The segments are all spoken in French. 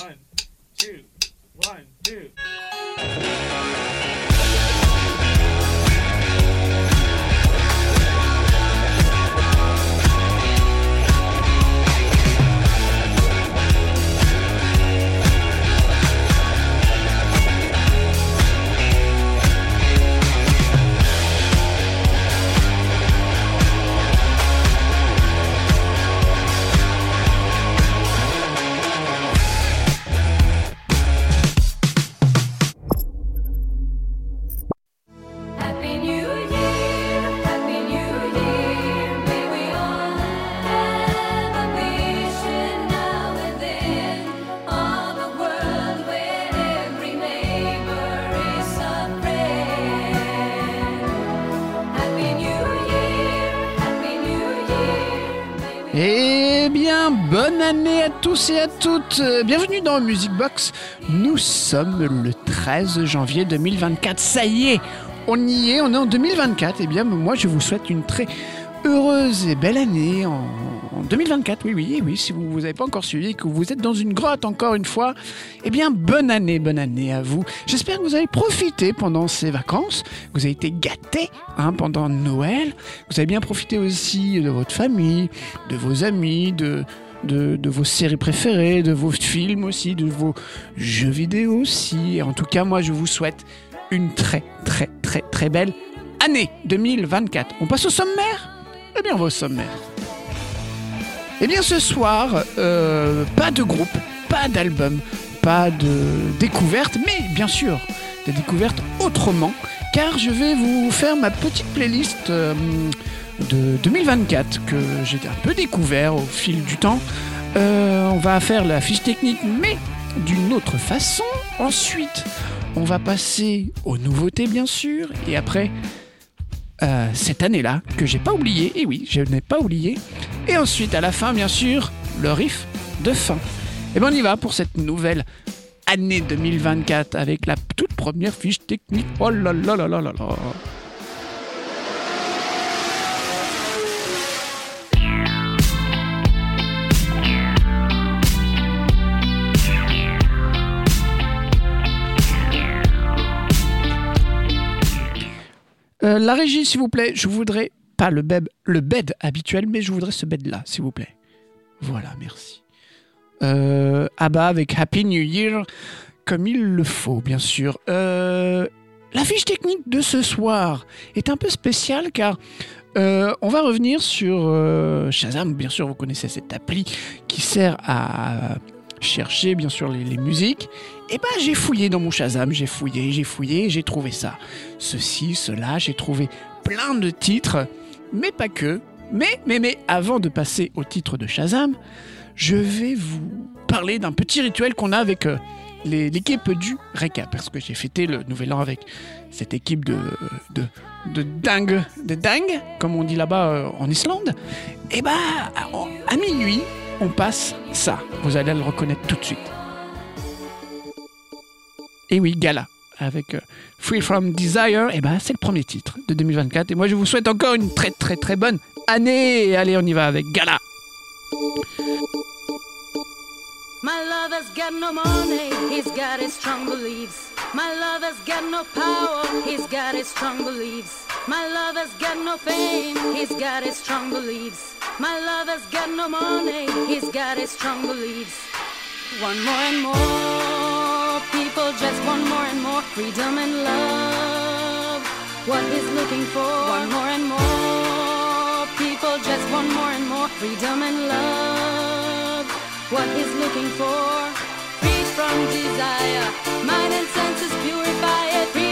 One, two, one, two. Euh, Bienvenue dans Music Box. Nous sommes le 13 janvier 2024. Ça y est, on y est, on est en 2024. Eh bien, moi, je vous souhaite une très heureuse et belle année en, en 2024. Oui, oui, oui. Si vous n'avez pas encore suivi, que vous êtes dans une grotte encore une fois, eh bien, bonne année, bonne année à vous. J'espère que vous avez profité pendant ces vacances. Vous avez été gâtés hein, pendant Noël. Vous avez bien profité aussi de votre famille, de vos amis, de, de, vos séries préférées, de vos films aussi, de vos jeux vidéo aussi. En tout cas, moi, je vous souhaite une très, très, très, très belle année 2024. On passe au sommaire? Eh bien, on va au sommaire. Eh bien, ce soir, euh, pas de groupe, pas d'album, pas de découverte, mais bien sûr, des découvertes autrement, car je vais vous faire ma petite playlist euh, de 2024 que j'ai un peu découvert au fil du temps. Euh, on va faire la fiche technique, mais d'une autre façon. Ensuite, on va passer aux nouveautés, bien sûr, et après, euh, cette année-là, que j'ai pas oublié, et oui, je n'ai pas oublié. Et ensuite, à la fin, bien sûr, le riff de fin. Et bien, on y va pour cette nouvelle année 2024 avec la toute première fiche technique. Oh là là là là là là. Euh, la régie, s'il vous plaît, je voudrais pas le bed, le bed habituel, mais je voudrais ce bed-là, s'il vous plaît. Voilà, merci. Euh, Abba avec Happy New Year, comme il le faut, bien sûr. Euh, la fiche technique de ce soir est un peu spéciale car on va revenir sur Shazam. Bien sûr, vous connaissez cette appli qui sert à chercher, bien sûr, les musiques. Et ben, j'ai fouillé dans mon Shazam, j'ai fouillé, j'ai fouillé, j'ai trouvé ça. Ceci, cela, j'ai trouvé plein de titres, mais pas que. Mais, mais, mais, avant de passer au titre de Shazam, je vais vous parler d'un petit rituel qu'on a avec euh, l'équipe du RECA, parce que j'ai fêté le nouvel an avec cette équipe de, de, de dingue, de dingue, comme on dit là-bas euh, en Islande. Et bah, à, à minuit, on passe ça. Vous allez le reconnaître tout de suite. Et oui, Gala, avec euh, Free From Desire, et bah, c'est le premier titre de 2024. Et moi, je vous souhaite encore une très très très bonne année. Allez, on y va avec Gala. My lover's got no money, he's got his strong beliefs. My lover's got no power, he's got his strong beliefs. My lover's got no fame, he's got his strong beliefs. My lover's got no money, he's got his strong beliefs. One more and more, people just want more and more freedom and love. What is looking for, one more and more, people just want more and more freedom and love What is looking for. Freed from desire, mind and senses purify it.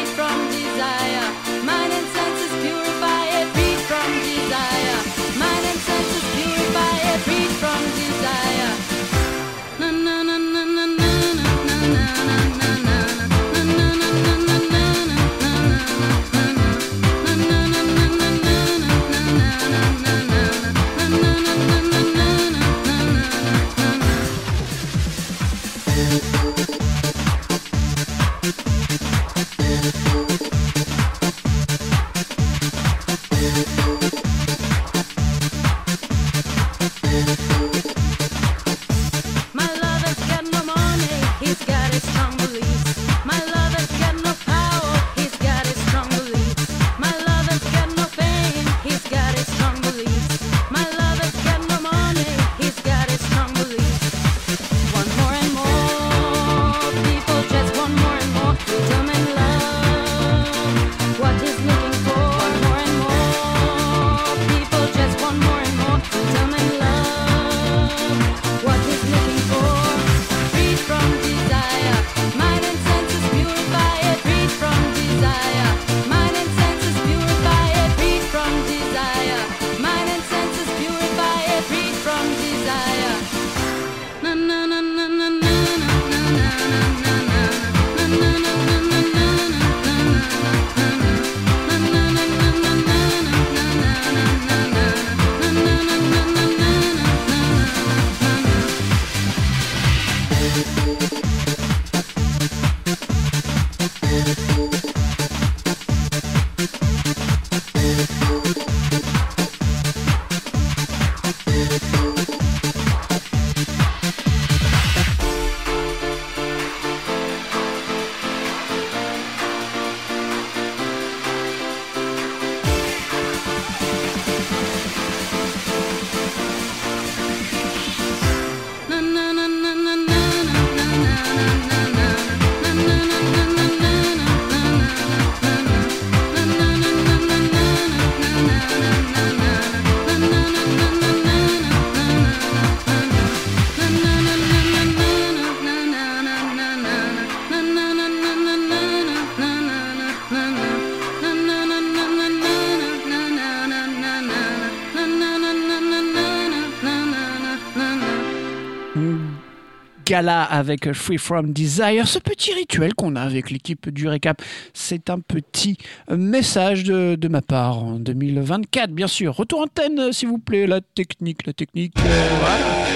Gala avec Free From Desire. Ce petit rituel qu'on a avec l'équipe du récap, c'est un petit message de, de ma part en 2024, bien sûr. Retour antenne, s'il vous plaît, la technique, la technique. euh, voilà.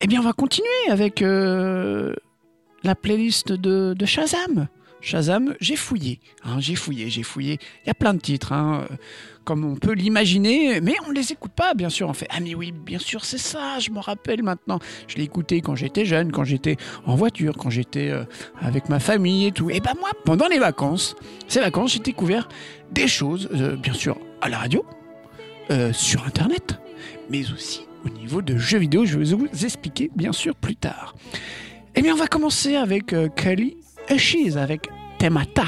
Eh bien, on va continuer avec euh, la playlist de, de Shazam. Shazam, j'ai fouillé, hein, j'ai fouillé, j'ai fouillé. Il y a plein de titres, hein, euh, comme on peut l'imaginer, mais on ne les écoute pas, bien sûr. On fait Ah, mais oui, bien sûr, c'est ça, je me rappelle maintenant. Je l'ai écouté quand j'étais jeune, quand j'étais en voiture, quand j'étais euh, avec ma famille et tout. Et ben moi, pendant les vacances, ces vacances, j'ai découvert des choses, euh, bien sûr, à la radio, sur Internet, mais aussi au niveau de jeux vidéo. Je vais vous expliquer, bien sûr, plus tard. Eh bien, on va commencer avec euh, Avec Temata.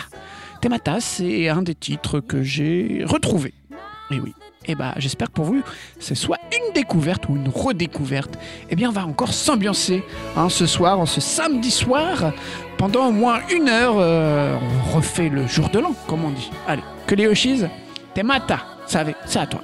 Temata, c'est un des titres que j'ai retrouvé. Et oui. Et bah, j'espère que pour vous, c'est soit une découverte ou une redécouverte. Eh bien, on va encore s'ambiancer hein, ce soir, ce samedi soir, pendant au moins une heure. euh, on refait le jour de l'an, comme on dit. Allez, que les Yoshis, Temata, ça c'est à toi.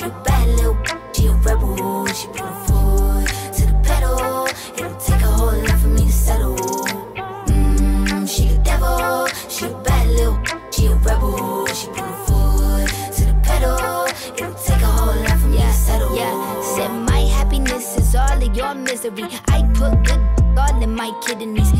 She a bad little, she a rebel. She put her foot to the pedal. It'll take a whole lot for me to settle. Mm, she the devil, she a bad little, she a rebel. She put her foot to the pedal. It'll take a whole lot for me to settle. Yeah, said my happiness is all of your misery. I put good all in my kidneys.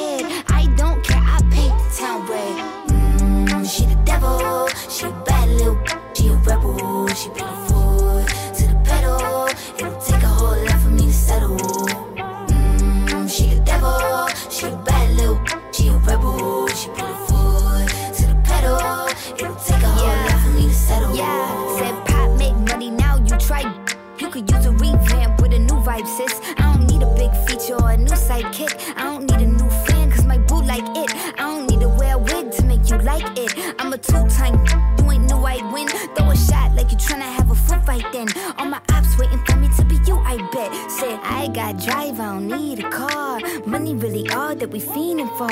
Tryna have a foot fight then. All my ops waiting for me to be you, I bet. Said, I got drive, I don't need a car. Money really all that we fiending for.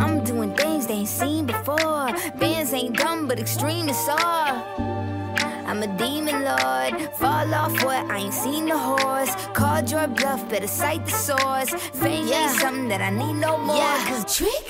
I'm doing things they ain't seen before. Bands ain't dumb, but extreme is all. I'm a demon lord. Fall off what? I ain't seen the horse. Called your bluff, better cite the source. Fame ain't something that I need no more. Yeah. Cause trick,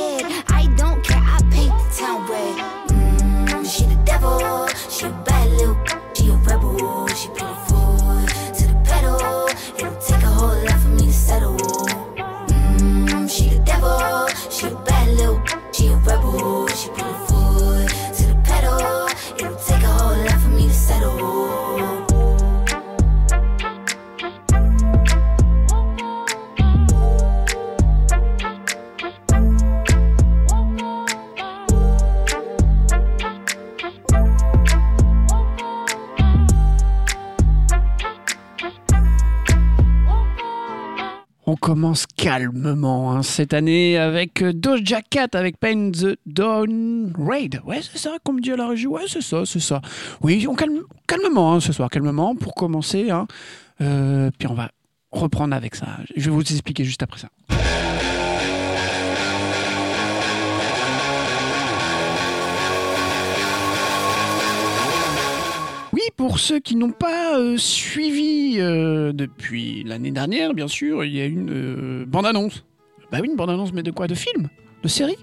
Calmement hein, cette année avec euh, Doja Cat avec Pain the Dawn Raid. Ouais, c'est ça, comme dit à la régie. Ouais, c'est ça, c'est ça. Oui, on calme, calmement hein, ce soir, calmement pour commencer. hein. Euh, puis on va reprendre avec ça. Je vais vous expliquer juste après ça. Pour ceux qui n'ont pas euh, suivi euh, depuis l'année dernière, bien sûr, il y a une euh, bande-annonce. Bah oui, une bande-annonce, mais de quoi? De film? De série?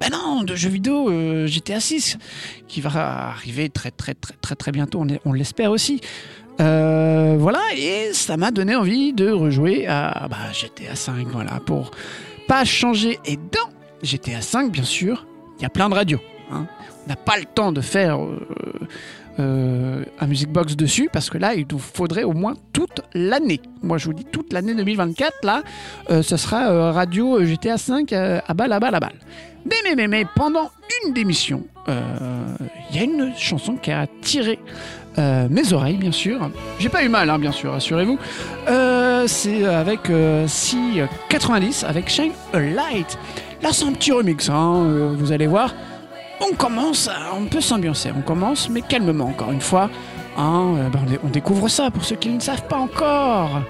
Bah non, de jeux vidéo GTA 6, qui va arriver très très très très très bientôt, on, l'espère aussi. Voilà, et ça m'a donné envie de rejouer à bah, GTA 5, voilà, pour pas changer. Et dans GTA 5, bien sûr, il y a plein de radios. hein. On n'a pas le temps de faire euh, un Music Box dessus parce que là, il nous faudrait au moins toute l'année. Moi, je vous dis toute l'année 2024. Là, euh, ce sera euh, radio GTA 5 euh, à balle, à balle, à balle. Mais, mais, mais, mais pendant une démission, il y a une chanson qui a tiré mes oreilles, bien sûr. J'ai pas eu mal, hein, bien sûr, rassurez-vous. C'est avec euh, C90 avec Shine a Light. Là, c'est un petit remix, hein, vous allez voir. On commence, on peut s'ambiancer, on commence, mais calmement, encore une fois. hein, euh, ben, on découvre ça pour ceux qui ne savent pas encore.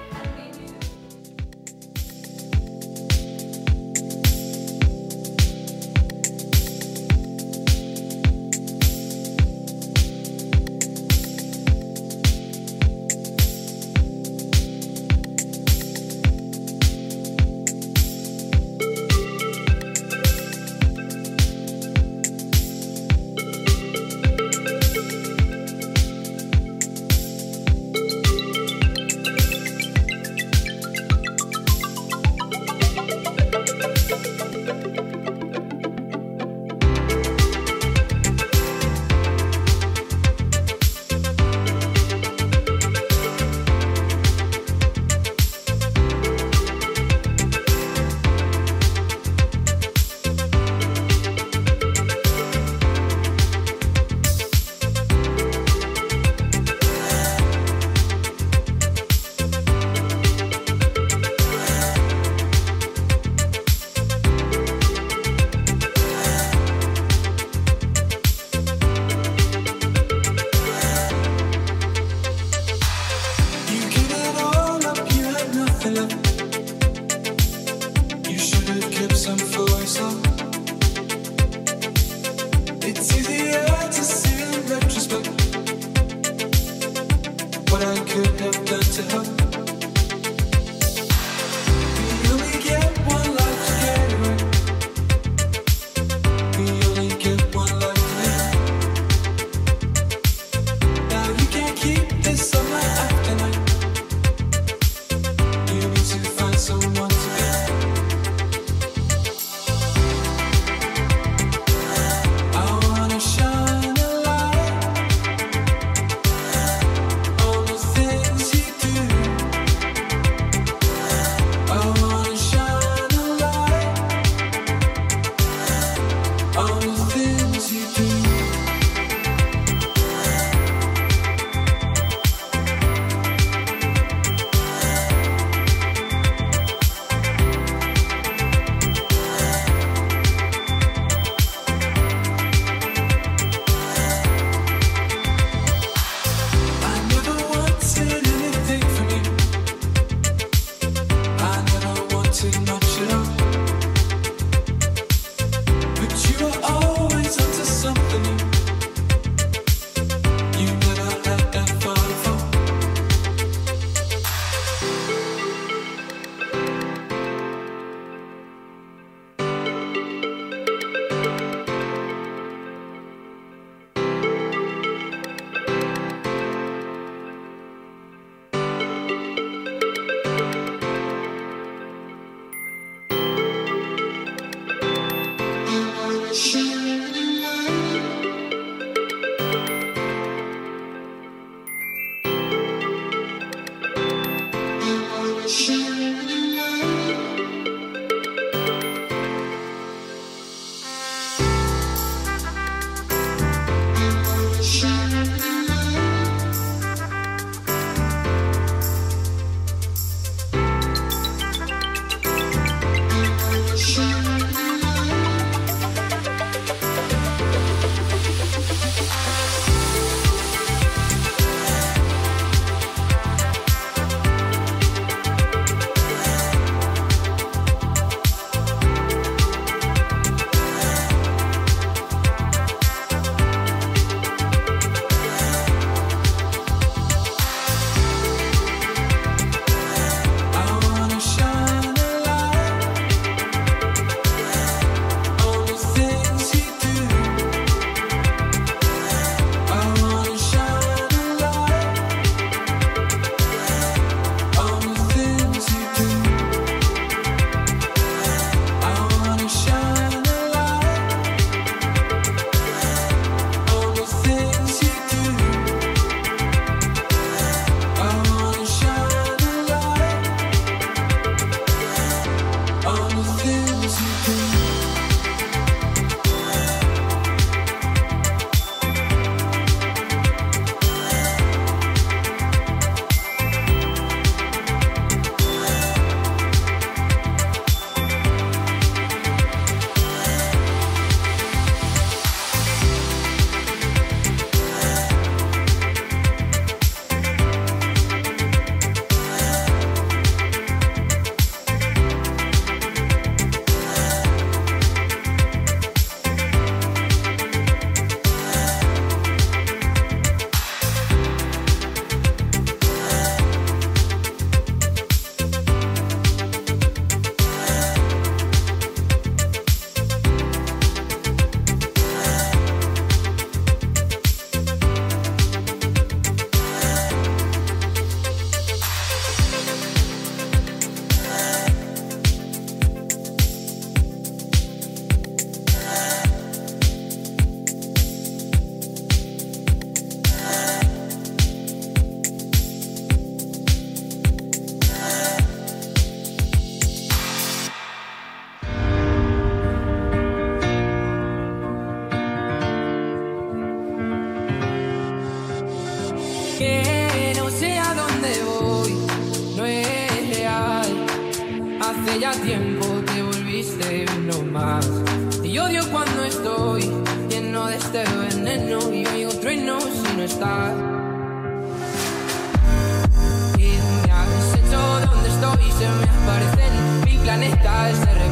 dies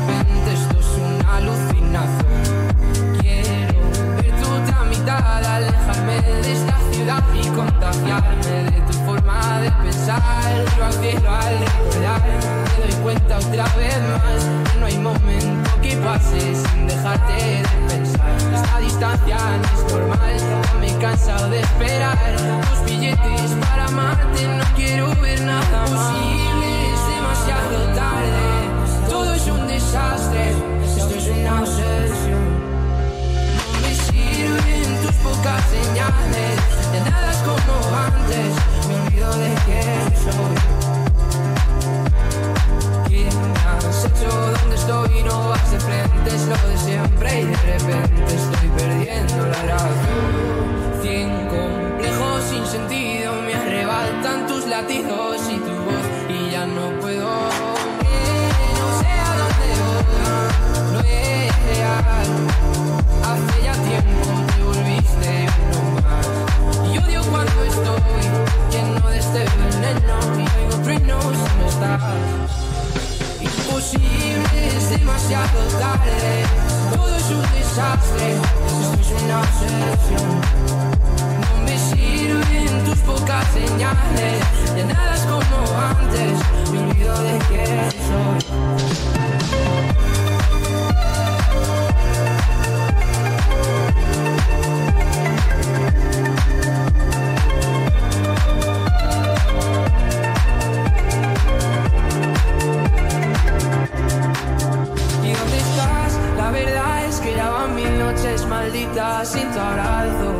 noches malditas sin tu abrazo.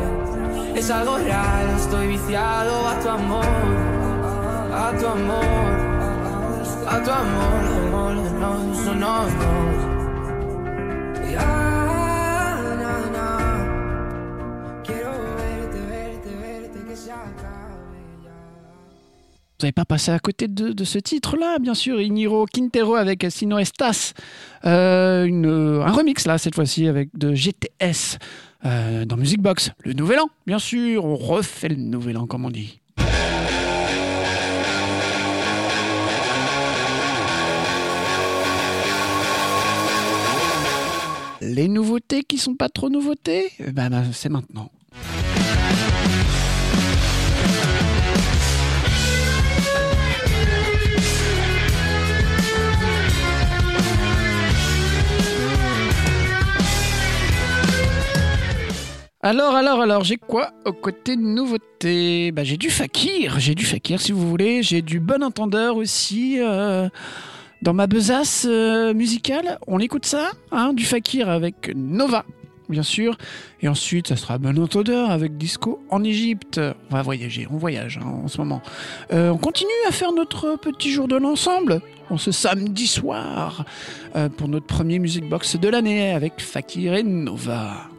Es algo real, estoy viciado a tu amor, a tu amor, a tu amor, amor, no, no, no. N'avez pas passé à côté de, ce titre-là, bien sûr, Iniro Quintero avec Sino Estas. Euh, euh, un remix, là, cette fois-ci, avec de GTS euh, dans Music Box. Le Nouvel An, bien sûr, on refait le Nouvel An, comme on dit. Les nouveautés qui sont pas trop nouveautés, eh ben, ben, c'est maintenant. Alors, alors, alors, j'ai quoi au côté de nouveautés bah, J'ai du fakir, j'ai du fakir si vous voulez, j'ai du bon entendeur aussi euh, dans ma besace euh, musicale. On écoute ça, hein, du fakir avec Nova, bien sûr. Et ensuite, ça sera bon entendeur avec Disco en Égypte. On va voyager, on voyage hein, en ce moment. Euh, on continue à faire notre petit jour de l'ensemble. On ce samedi soir pour notre premier Music Box de l'année avec Fakir et Nova.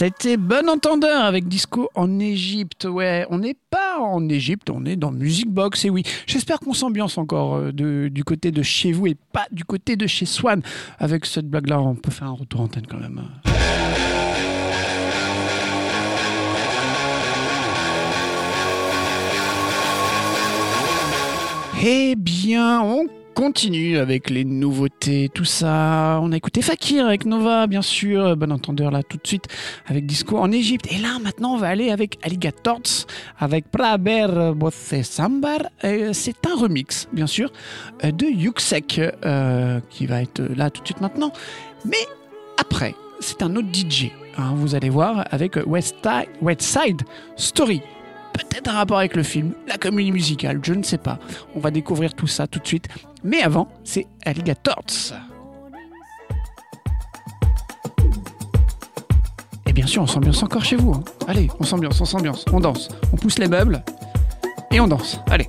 C'était Bon Entendeur avec Disco en Égypte. Ouais, on n'est pas en Égypte, on est dans Music Box. Et oui, j'espère qu'on s'ambiance encore euh, du côté de chez vous et pas du côté de chez Swan. Avec cette blague-là, on peut faire un retour antenne quand même. Eh bien, on continue avec les nouveautés, tout ça. On a écouté Fakir avec Nova, bien sûr. Bon entendeur là tout de suite avec Disco en Égypte. Et là, maintenant, on va aller avec Alligators, avec Praber Bosse Sambar. Euh, C'est un remix, bien sûr, euh, de Yuxek, euh, qui va être là tout de suite maintenant. Mais après, c'est un autre DJ. hein, vous allez voir avec West Side Story. Peut-être un rapport avec le film, la comédie musicale, je ne sais pas. On va découvrir tout ça tout de suite. Mais avant, c'est Alligators. Et bien sûr, on s'ambiance encore chez vous. hein. Allez, on s'ambiance, on s'ambiance, on danse. On pousse les meubles et on danse. Allez.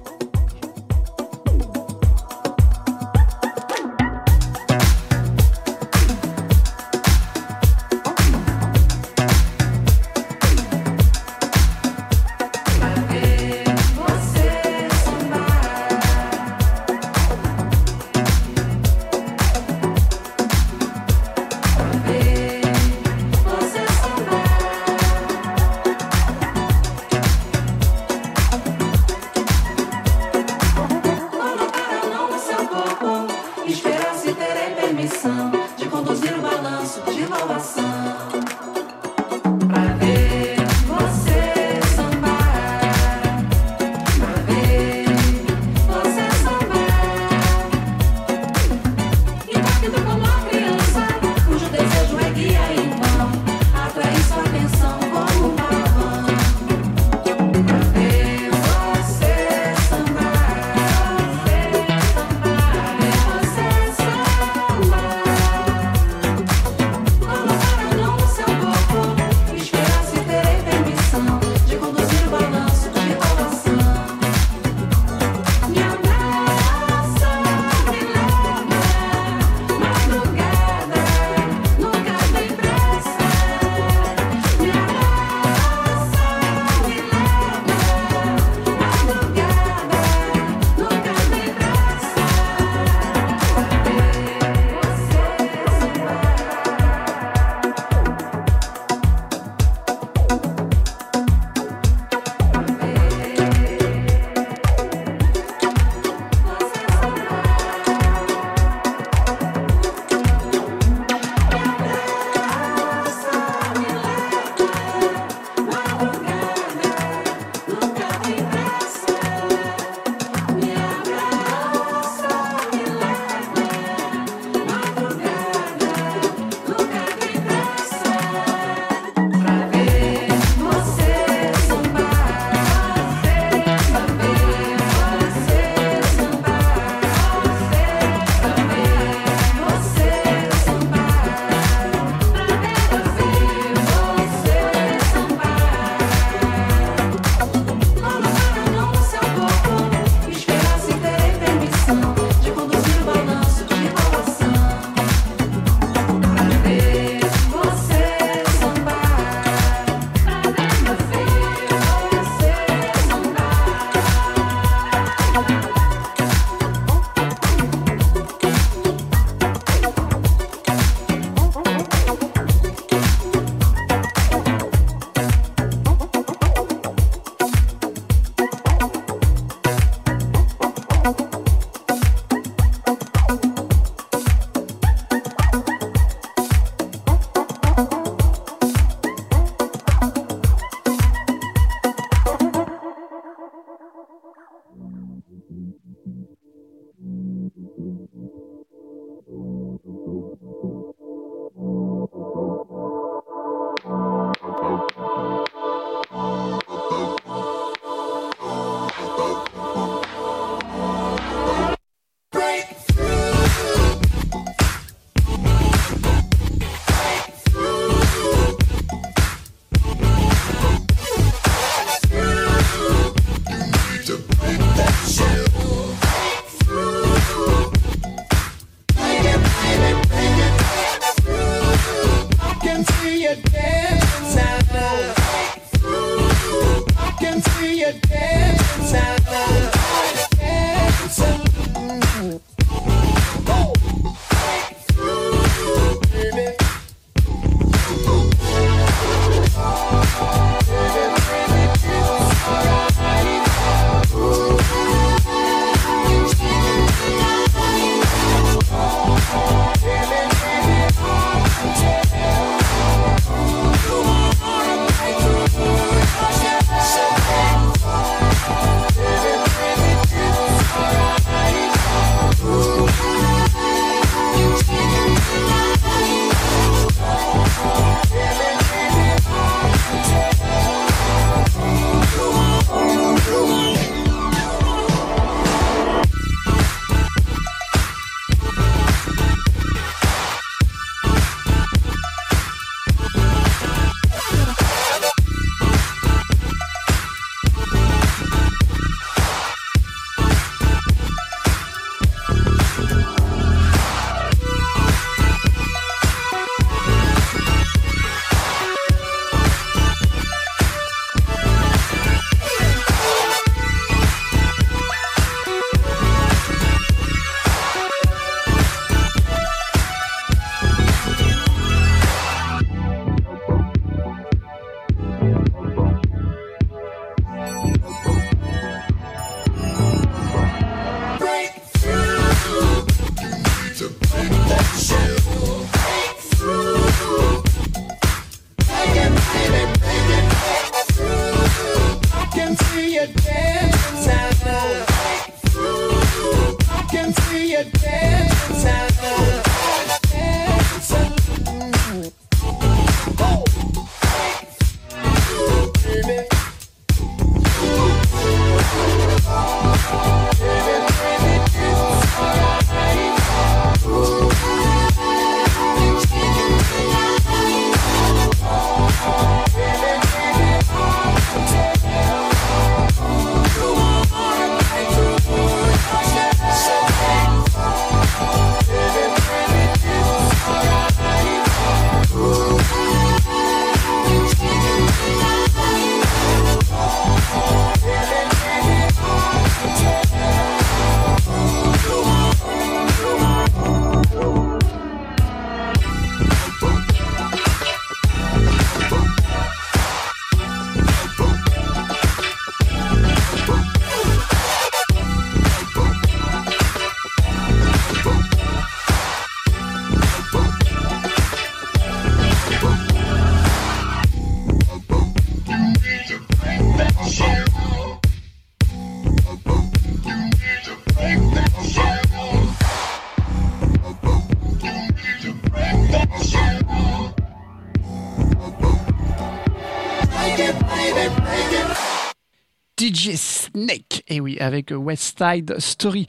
Avec West Side Story.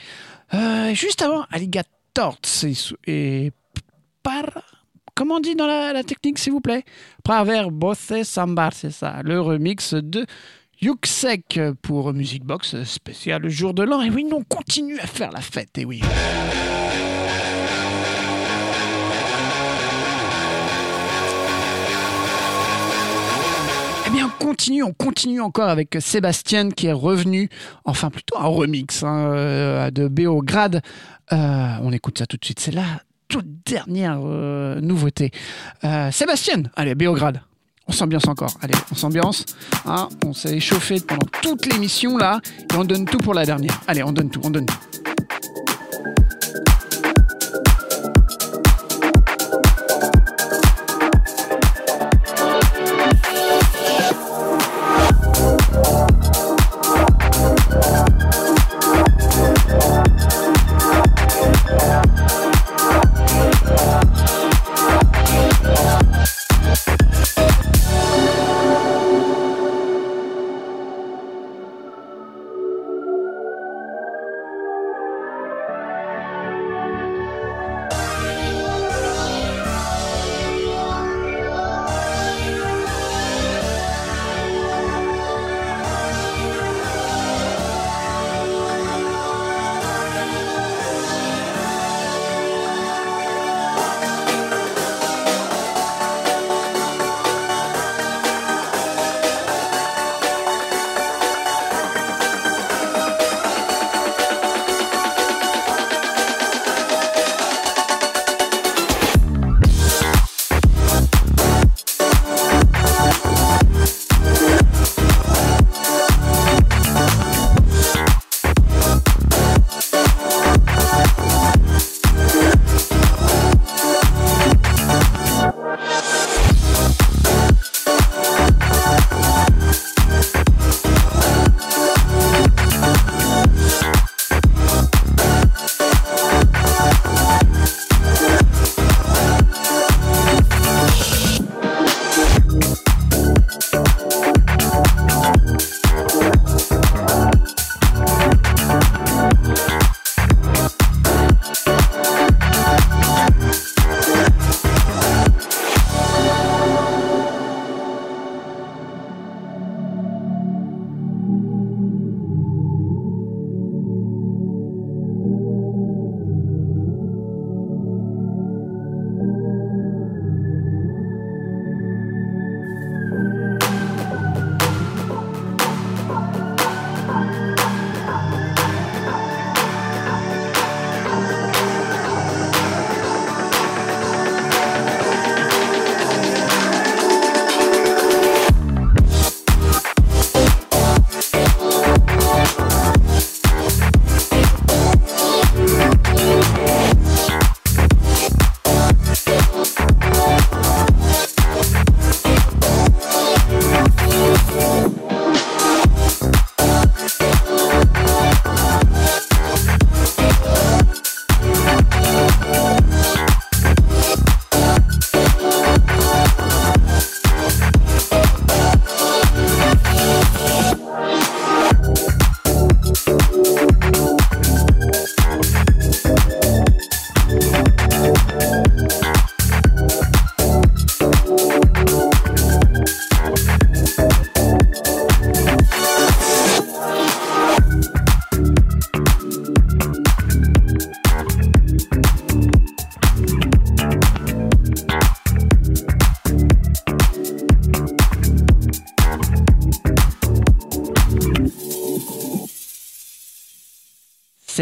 Euh, juste avant, Alligator et, par. Comment on dit dans la, la technique, s'il vous plaît? Praver Bosse Sambar, c'est ça. Le remix de Yuxek pour Music Box spécial jour de l'an. Et oui, nous, on continue à faire la fête, et oui. Continue, on continue encore avec Sébastien qui est revenu, enfin plutôt un remix hein, euh, de Beograd. Euh, on écoute ça tout de suite, c'est la toute dernière euh, nouveauté. Euh, Sébastien, allez, Beograd. On s'ambiance encore. Allez, on s'ambiance. hein. on s'est échauffé pendant toute l'émission là. Et on donne tout pour la dernière. Allez, on donne tout, on donne tout.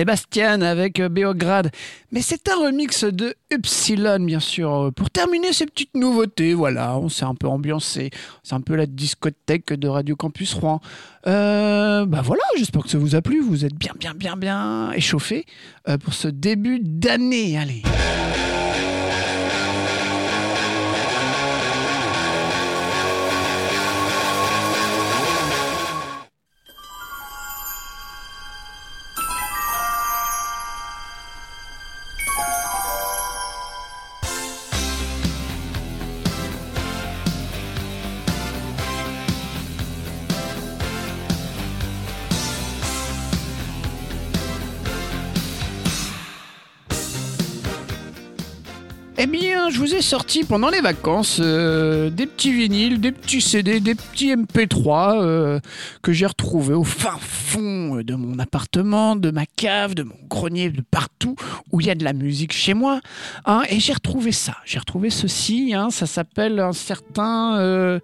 Sébastien avec euh, Beograd. Mais c'est un remix de Upsilon, bien sûr. Pour terminer ces petites nouveautés, voilà, on s'est un peu ambiancé. C'est un peu la discothèque de Radio Campus Rouen. Euh, bah voilà, j'espère que ça vous a plu. Vous êtes bien, bien, bien, bien échauffés euh, pour ce début d'année. Allez. Sorti pendant les vacances euh, des petits vinyles, des petits CD, des petits MP3 euh, que j'ai retrouvés au fin fond de mon appartement, de ma cave, de mon grenier, de partout où il y a de la musique chez moi. hein. et j'ai retrouvé ça. J'ai retrouvé ceci. hein, ça s'appelle un certain euh,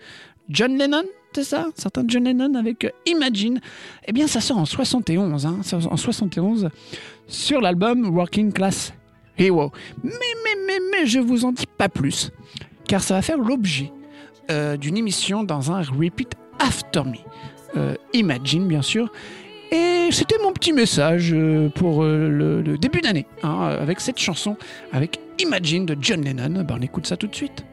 John Lennon. C'est ça, un certain John Lennon avec euh, Imagine. Eh bien, ça sort en 71, hein, en 71 sur l'album Working Class Mais, mais, mais, mais, je vous en dis pas plus, car ça va faire l'objet euh, d'une émission dans un Repeat After Me. Euh, Imagine, bien sûr. Et c'était mon petit message euh, pour le, le début d'année, hein, avec cette chanson, avec Imagine de John Lennon. Ben, on écoute ça tout de suite.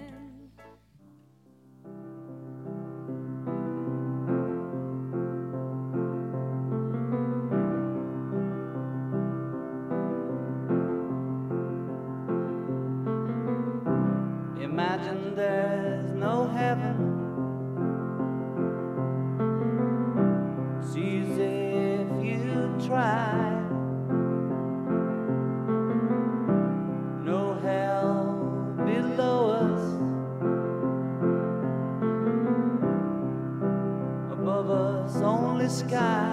Sky.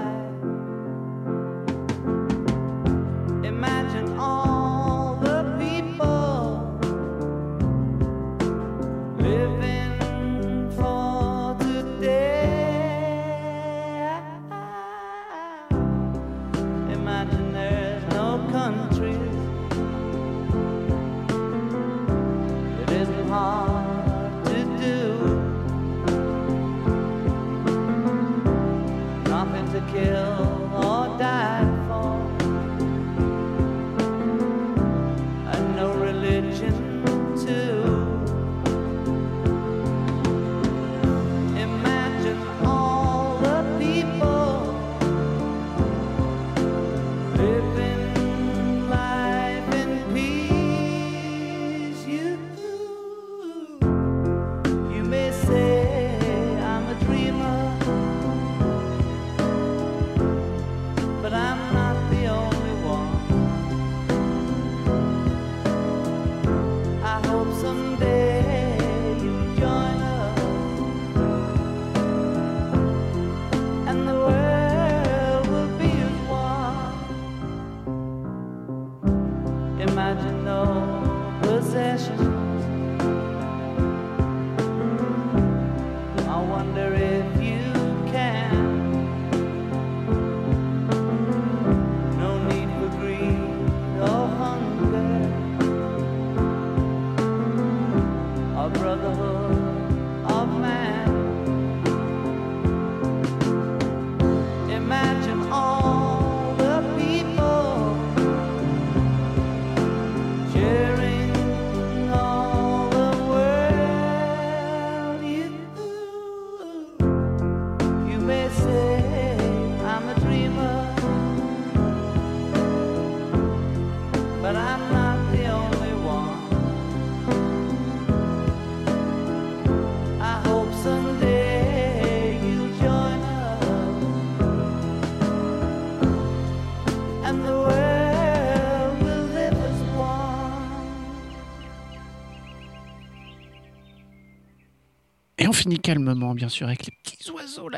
Finit calmement, bien sûr, avec les petits oiseaux.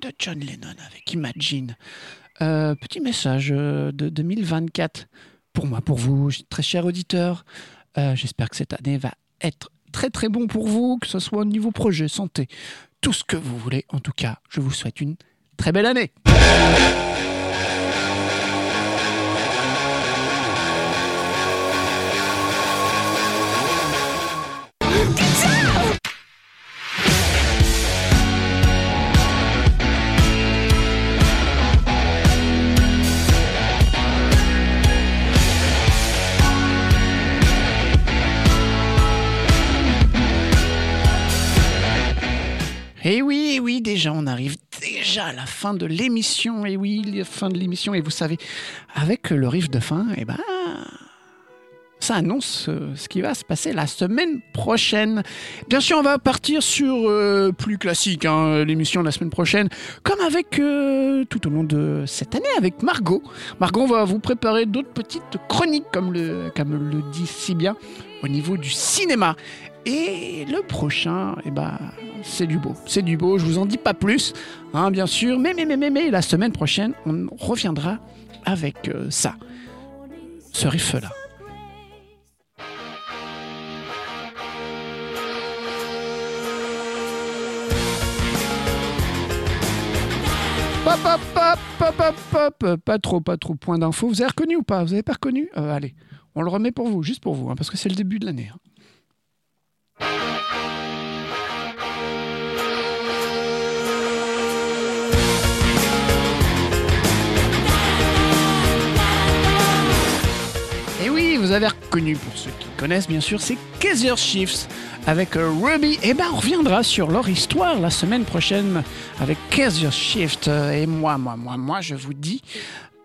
De John Lennon avec Imagine. Euh, petit message euh, de 2024 pour moi, pour vous, très chers auditeurs. Euh, J'espère que cette année va être très très bon pour vous, que ce soit au niveau projet, santé, tout ce que vous voulez. En tout cas, je vous souhaite une très belle année. Et oui, eh oui, déjà, on arrive déjà à la fin de l'émission. Et oui, la fin de l'émission. Et vous savez, avec le riff de fin, eh ben, ça annonce euh, ce qui va se passer la semaine prochaine. Bien sûr, on va partir sur euh, plus classique, hein, l'émission de la semaine prochaine, comme avec euh, tout au long de cette année avec Margot. Margot va vous préparer d'autres petites chroniques, comme le, comme le dit si bien, au niveau du cinéma. Et le prochain, eh ben, c'est du beau. C'est du beau, je vous en dis pas plus, hein, bien sûr. Mais, mais, mais, mais, mais, la semaine prochaine, on reviendra avec euh, ça. Ce riff-là. Pop, pop, pop, pop, pop, pop. Pas trop, pas trop. Point d'info. Vous avez reconnu ou pas? Vous avez pas reconnu? Euh, Allez, on le remet pour vous, juste pour vous, hein, parce que c'est le début de l'année. hein. Et oui, vous avez reconnu, pour ceux qui connaissent bien sûr, c'est Kaiser Chiefs avec euh, Ruby. Et ben on reviendra sur leur histoire la semaine prochaine avec Kaiser. Euh, Et moi, moi, moi, moi, je vous dis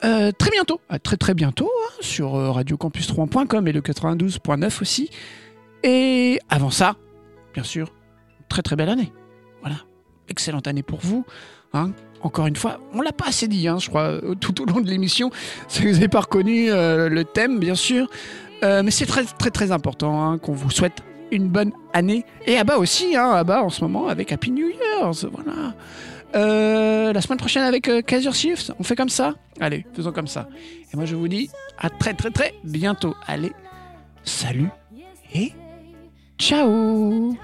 euh, très bientôt, à très très bientôt, hein, sur euh, radiocampus3.com et le 92.9 aussi. Et avant ça, bien sûr, très très belle année. Voilà, excellente année pour vous. hein. Encore une fois, on l'a pas assez dit, hein, je crois, euh, tout au long de l'émission. Si vous n'avez pas reconnu le thème, bien sûr, mais c'est très très très important qu'on vous souhaite une bonne année. Et à bas aussi, hein, bas en ce moment avec Happy New Year's, voilà. Euh, la semaine prochaine avec euh, Kaiser Chiefs, on fait comme ça Allez, faisons comme ça. Et moi je vous dis à très très très bientôt. Allez, salut et ciao